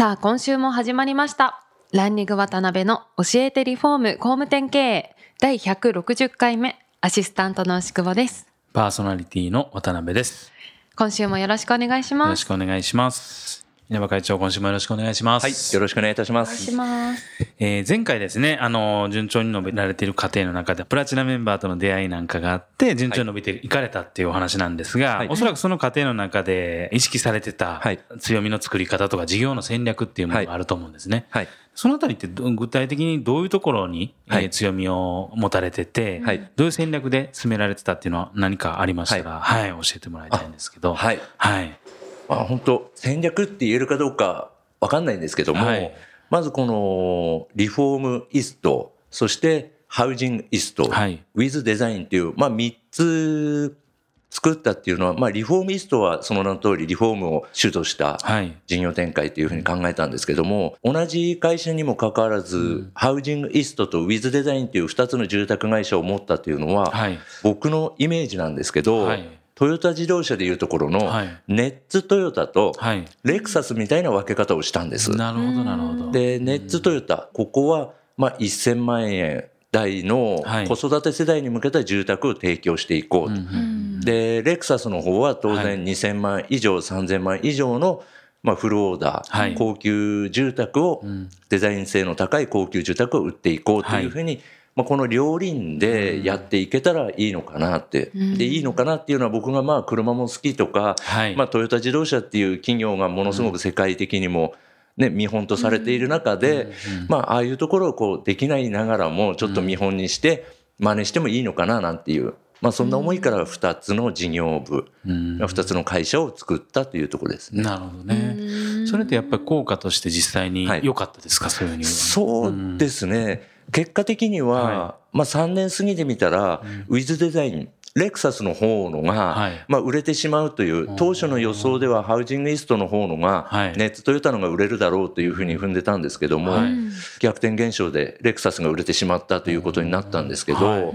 さあ今週も始まりましたランニング渡辺の教えてリフォーム工務店経営第160回目アシスタントの牛久保ですパーソナリティの渡辺です。今週もよろしくお願いしますよろしくお願いします。稲葉会長、今週もよろしくお願いします。はい、よろしくお願いいたしまお願いしす。ますえー前回ですね、あの、順調に伸びられている過程の中で、プラチナメンバーとの出会いなんかがあって、順調に伸びていかれたっていうお話なんですが、はいおそらくその過程の中で意識されてたはい強みの作り方とか事業の戦略っていうものがあると思うんですね。はい、そのあたりってど具体的にどういうところに、え強みを持たれてて、はいどういう戦略で進められてたっていうのは何かありましたら、はい、教えてもらいたいんですけど。はい、はい。まあ、本当戦略って言えるかどうかわかんないんですけども、はいまずこのリフォームイスト、そしてハウジングイスト、はいウィズデザインっていう、まあ、3つ作ったっていうのは、まあ、リフォームイストはその名の通りリフォームを主としたはい。事業展開というふうに考えたんですけども、同じ会社にもかかわらず、ハウジングイストとウィズデザインという2つの住宅会社を持ったというのは、はい。僕のイメージなんですけど、はいトヨタ自動車でいうところの、はいネッツトヨタとはい。レクサスみたいな分け方をしたんです。なるほど、なるほど。で、ネッツトヨタ、ここは、まあ、1000万円台のはい子育て世代に向けた住宅を提供していこうと。で、レクサスの方は当はい然2000万以上、3000万以上の、まあ、フルオーダー、はい高級住宅を、んデザイン性の高い高級住宅を売っていこうというふうに、まあ、この両輪でやっていけたらいいのかなって。んで、いいのかなっていうのは僕がまあ車も好きとか、はい。まあ、トヨタ自動車っていう企業がものすごく世界的にも、ね、見本とされている中で、まあ、ああいうところをこうできないながらもちょっと見本にして真似してもいいのかななんていう、まあ、そんな思いから2つの事業部、うん2つの会社を作ったというところですね。なるほどね。それってやっぱり効果として実際にはい良かったですか、そういうふうに。そうですね、結果的には、はまあ、3年過ぎてみたら、ウィズデザインレクサスの方のが、はい。まあ、売れてしまうという当初の予想ではハウジングイーストの方のが、はい。ネッツトヨタのが売れるだろうというふうに踏んでたんですけども、はい。逆転現象でレクサスが売れてしまったということになったんですけど、はい。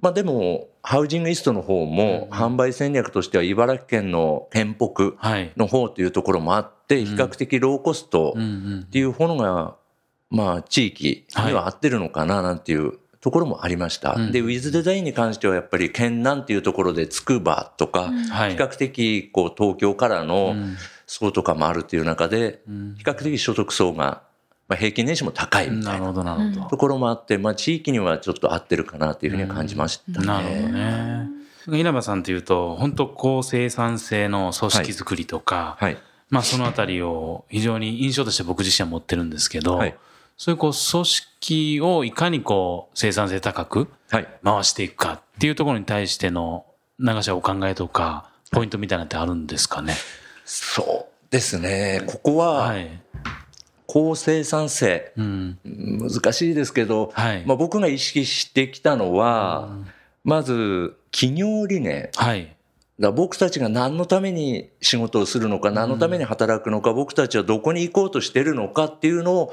まあ、でもハウジングイーストの方も販売戦略としては茨城県の県北はい。の方というところもあって比較的ローコストっていうものが、まあ、地域には合ってるのかななんていうところもありました。うんで、ウィズデザインに関してはやっぱり県南っていうところでつくばとか、はい。比較的こう東京からのうん層とかもあるっていう中で、ん比較的所得層が、まあ、平均年収も高いみたいなところもあって、まあ、地域にはちょっと合ってるかなというふうには感じましたど。なるほどね。ね。稲葉さんっていうと、本当高生産性の組織づくりとか、はい。まあそのあたりを非常に印象として僕自身は持ってるんですけど、はいそういうこう組織をいかにこう生産性高くはい。回していくかっていうところに対しての長瀬お考えとか、ポイントみたいなのってあるんですかね？そうですね。ここは。はい高生産性。うん。難しいですけど、はい。まあ、僕が意識してきたのは、まず企業理念。はい。だ僕たちが何のために仕事をするのか、何のために働くのか、僕たちはどこに行こうとしてるのかっていうのを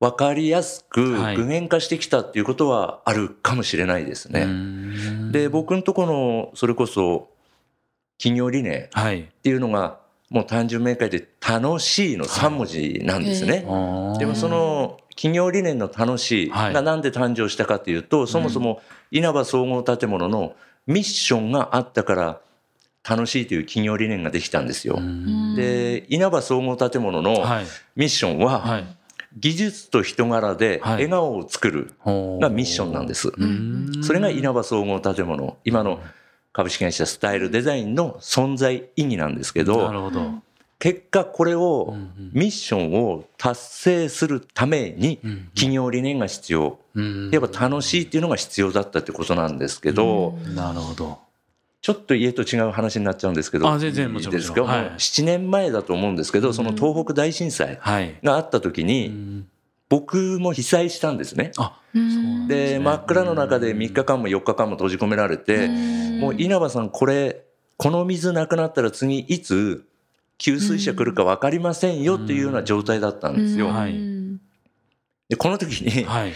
分かりやすくはい具現化してきたっていうことはあるかもしれないですうね。んで、僕のところのそれこそ企業理念っはい。ていうのがもう単純明快で楽しいの3文字なんですね。でもその企業理念の楽しいはいがなんで誕生したかというと、そもそも稲葉総合建物のミッションがあったから楽しいという企業理念ができたんですよ。うんで、稲葉総合建物のはい。ミッションははい。技術と人柄ではい。笑顔を作るがミッションなんです。うん。それが稲葉総合建物、今の株式会社スタイルデザインの存在意義なんですけなるど、ほど。結果これをミッションを達成するためにうん企業理念が必要。うん。やっぱ楽しいっていうのが必要だったってことなんですけど、なるほど。ちょっと家と違う話になっちゃうんですけど、あ全然もちろんはいもう7年前だと思うんですけど、その東北大震災はい。があった時うに、ん。僕も被災したんですね。あ、うん。そうなんで、すね。真っ暗の中で3日間も4日間も閉じ込められて、もう稲葉さん、これ、この水なくなったら次いつ給水車来るか分かりませんよっていうような状態だったんですよ。はい。で、この時に、はい。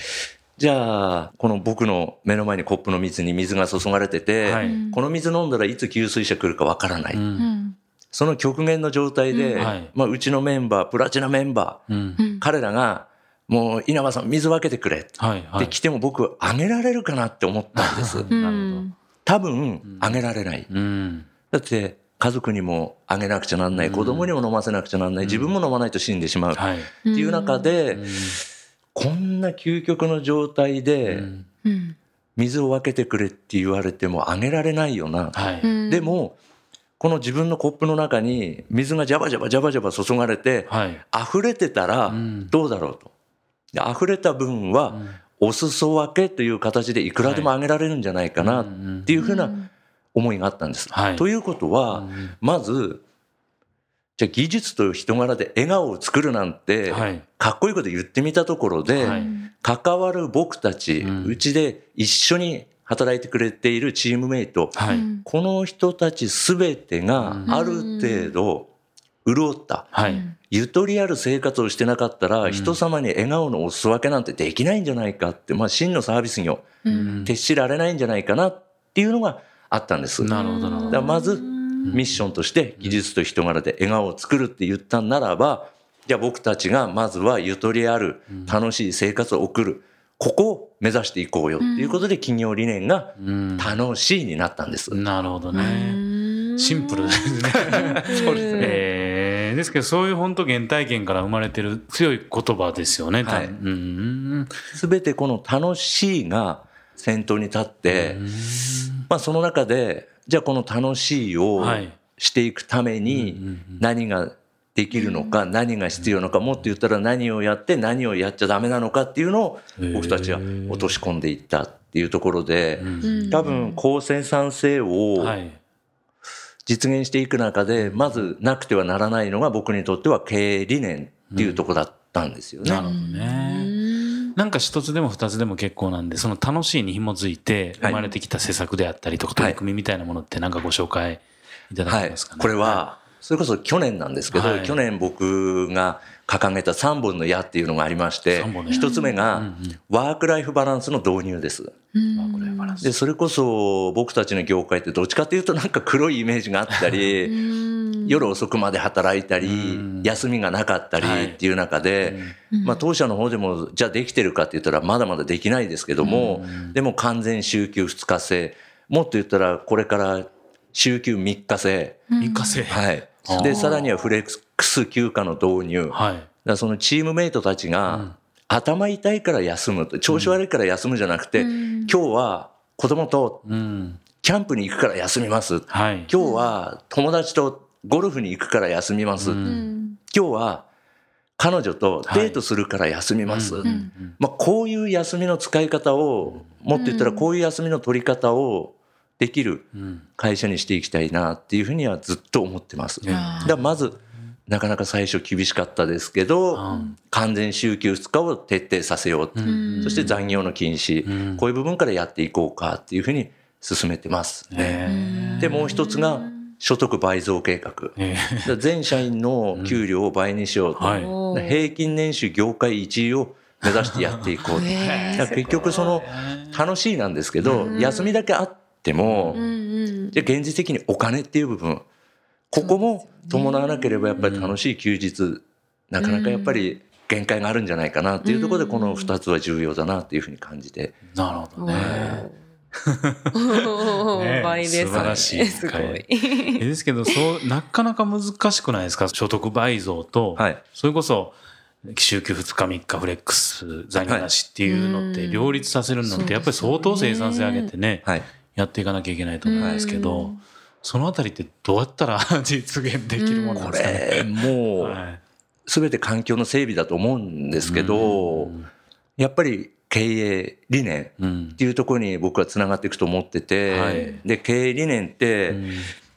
じゃあ、この僕の目の前にコップの水に水が注がれてて、はいこの水飲んだらいつ給水車来るか分からない。うんその極限の状態で、うんはいまあ、うちのメンバー、プラチナメンバうんー、彼らが、もう稲葉さん水分けてくれ。って来ても僕あげられるかなって思ったんです。なるほど。多分あげられない。うん。だって家族にもあげなくちゃなんない、うん子供にも飲ませなくちゃなんない、自分も飲まないと死んでしまう。っはい。ていう中で、うんこんな究極の状態でうん水を分けてくれって言われてもあげられないよな。はい。でも、この自分のコップの中に水がジャバジャバジャバジャバ注がれて、はい。溢れてたらうんどうだろうと。で溢れた分はお裾分けという形でいくらでもあげられるんじゃないかなっていうふうな思いがあったんです。はいということは、うんまず、じゃあ技術と人柄で笑顔を作るなんて、はい。かっこいいこと言ってみたところで、はい関わる僕たち、うちで一緒に働いてくれているチームメイト、はい。この人たちすべてがうんある程度潤った、はい。ゆとりある生活をしてなかったら、ん人様に笑顔のお裾分けなんてできないんじゃないかって、まあ真のサービス業、うん徹しられないんじゃないかなっていうのがあったんです。なるほどなるほどだからまずミッションとして技術と人柄で笑顔を作るって言ったならば、じゃあ僕たちがまずはゆとりある楽しい生活を送る。ここを目指していこうよっていうことで企業理念がうん楽しいになったんです。なるほどね。シンプルですね。そうですね。えーですけどそういう本当原体験から生まれてる強い言葉ですよね。はいうんすべてこの楽しいが先頭に立って、まあその中で、じゃあこの楽しいをはい。していくために何ができるのか、何が必要なのか、もっと言ったら何をやって何をやっちゃダメなのかっていうのを僕たちは落とし込んでいったっていうところで、多分高生産性をはい。実現していく中で、まずなくてはならないのが僕にとっては経営理念っていうところだったんですよね。なるほどね。なんか一つでも二つでも結構なんで、その楽しいに紐づいて生まれてきた施策であったりとか、取り組みみたいなものってなんかご紹介いただはいけますかね。。これは、それこそ去年なんですけど、はい。去年僕が掲げた3本の矢っていうのがありまして三本の、矢。一つ目がワークライフバランスの導入です。で、それこそ僕たちの業界ってどっちかっていうとなんか黒いイメージがあったり、夜遅くまで働いたりうん、休みがなかったりはい。っていう中で、まあ当社の方でもじゃあできてるかって言ったらまだまだできないですけども、でも完全週休2日制、もっと言ったらこれから週休3日制、一過性。はい。で、さらにはフレックス休暇の導入。はい。らそのチームメイトたちが、頭痛いから休むと、調子悪いから休むじゃなくて、今日は子供とうん。キャンプに行くから休みます。はい。今日は友達とゴルフに行くから休みます。うん今日は彼女とデートするから休みます。うんうんまあ、こういう休みの使い方を、もっと言ったらこういう休みの取り方をできるうん。会社にしていきたいなっていうふうにはずっと思ってます。ね。だからまず、なかなか最初厳しかったですけど、うん。完全週休2日を徹底させようと、うん。そして残業の禁止、うん。こういう部分からやっていこうかっていうふうに進めてます。ね。へで、もう一つが所得倍増計画。全社員の給料を倍にしようと。はい。平均年収業界1位を目指してやっていこうと。結局その楽しいなんですけど、休みだけあっても、うんうんじゃあ現実的にお金っていう部分、ここも伴わなければやっぱり楽しい休日、なかなかやっぱり限界があるんじゃないかなっていうところでこの2つは重要だなっていうふうに感じて。なるほどね。倍ですね。素晴らしいすごい。えですけど、そう、なかなか難しくないですか？所得倍増と、はい。それこそ、週休2日3日フレックス残業なしっていうのってはい両立させるのってやっぱり相当生産性上げてね、はい。やっていかなきゃいけないと思うんですけうどん、そのあたりってどうやったら 実現できるものなんこですかね？れ、もう、はい。すべて環境の整備だと思うんですけど、やっぱり経営理念っていうところに僕はつながっていくと思ってて、はい、で経営理念って、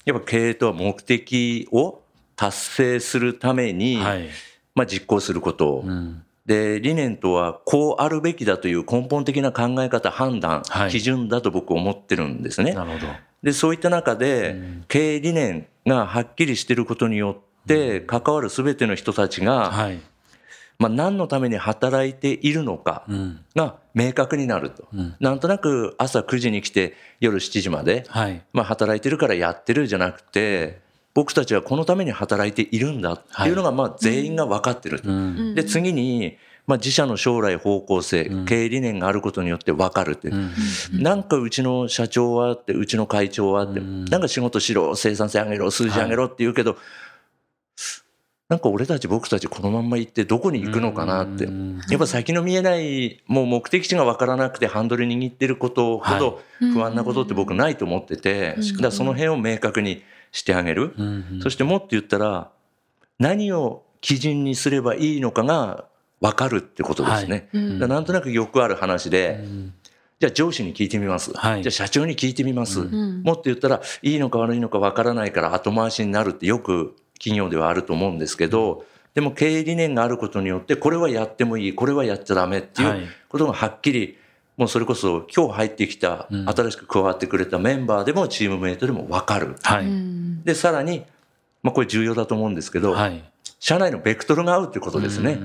やっぱ経営とは目的を達成するために、はい、まあ、実行すること、うん、で理念とはこうあるべきだという根本的な考え方判断、はい、基準だと僕思ってるんですね。なるほど。でそういった中で、うん、経営理念がはっきりしていることによって関わる全ての人たちが、はい。まあ、何のために働いているのかが明確になると、うん、なんとなく朝9時に来て夜7時まで、はい、まあ、働いてるからやってるじゃなくて僕たちはこのために働いているんだっていうのがまあ全員が分かってる、はい、で次にまあ、自社の将来方向性、経営理念があることによって分かるって、う。ん、なんかうちの社長はって、うちの会長はって、なんか仕事しろ、生産性上げろ、数字上げろって言うけど、なんか俺たち僕たちこのまんま行ってどこに行くのかなって。やっぱ先の見えない、もう目的地が分からなくてハンドル握ってることほど不安なことって僕ないと思ってて、だからその辺を明確にしてあげる。そしてもっと言ったら、何を基準にすればいいのかが分かるってことですね。なんとなくよくある話で、じゃあ上司に聞いてみます。はい、じゃあ社長に聞いてみます。もっと言ったら、いいのか悪いのか分からないから後回しになるってよく企業ではあると思うんですけど、でも経営理念があることによってこれはやってもいいこれはやっちゃダメっていうことがはっきりもうそれこそ今日入ってきた新しく加わってくれたメンバーでもチームメイトでも分かる。はい、でさらに、まあ、これ重要だと思うんですけど、はい、社内のベクトルが合うってことですね。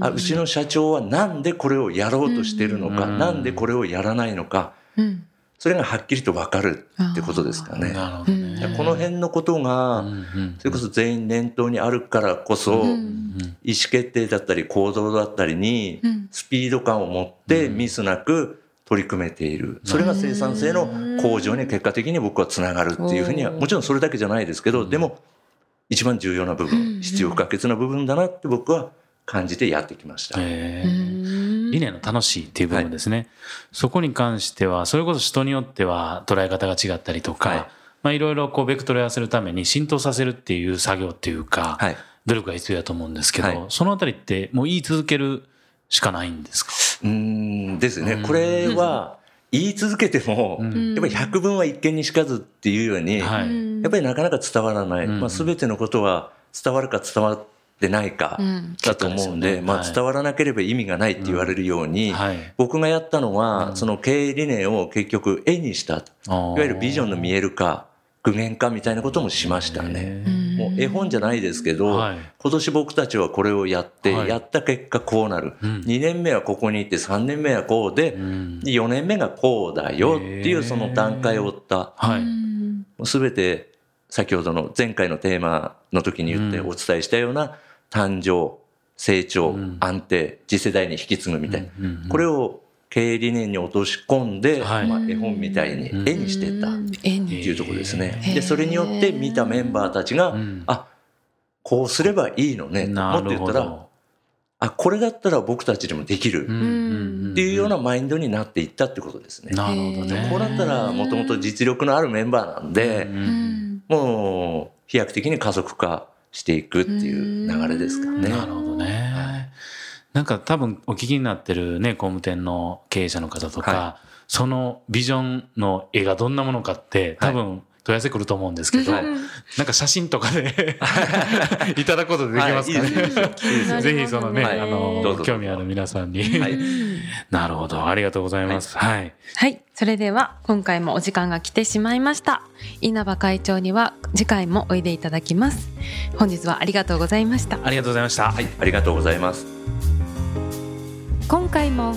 あうちの社長はなんでこれをやろうとしてるのか、なんでこれをやらないのか、それがはっきりと分かるってことですかね。ね。この辺のことが、それこそ全員念頭にあるからこそ、意思決定だったり行動だったりに、スピード感を持ってミスなく取り組めている。それが生産性の向上に結果的に僕はつながるっていうふうには、もちろんそれだけじゃないですけど、でも一番重要な部分、必要不可欠な部分だなって僕は感じてやってきました。理念の楽しいっていう部分ですね、はい、そこに関してはそれこそ人によっては捉え方が違ったりとか、はい。まあ、いろいろこうベクトルを合わせるために浸透させるっていう作業っていうか、はい、努力が必要だと思うんですけど、はい、そのあたりってもう言い続けるしかないんですか？うんですね、これは言い続けても、やっぱり百分は一見にしかずっていうように、やっぱりなかなか伝わらない、まあ、全てのことは伝わるか伝わってないかだと思うんで、まあ、伝わらなければ意味がないって言われるように、僕がやったのは、その経営理念を結局絵にしたと。いわゆるビジョンの見える化、具現化みたいなこともしましたね。もう絵本じゃないですけど、今年僕たちはこれをやって、やった結果こうなる。2年目はここに行って3年目はこうで、4年目がこうだよっていうその段階を追った。すべて先ほどの前回のテーマの時に言ってお伝えしたような誕生、成長、安定、次世代に引き継ぐみたいな。これを経営理念に落とし込んで、はい、まあ、絵本みたいに絵にしてたっていうところですね。でそれによって見たメンバーたちが、うん、あこうすればいいのねもっと言ったらあこれだったら僕たちでもできるっていうようなマインドになっていったってことですね。なるほどね。こうなったらもともと実力のあるメンバーなんで、もう飛躍的に加速化していくっていう流れですかね。なるほどね。なんか多分お聞きになってるね、工務店の経営者の方とか、はい、そのビジョンの絵がどんなものかって多分問い合わせ来ると思うんですけど、はい、なんか写真とかで いただくことでできますかね。はい、ぜひそのね、はい、あの、興味ある皆さんに。なるほど。ありがとうございます。はい。はい。それでは、今回もお時間が来てしまいました。稲葉会長には次回もおいでいただきます。本日はありがとうございました。ありがとうございました。はい。ありがとうございます。今回も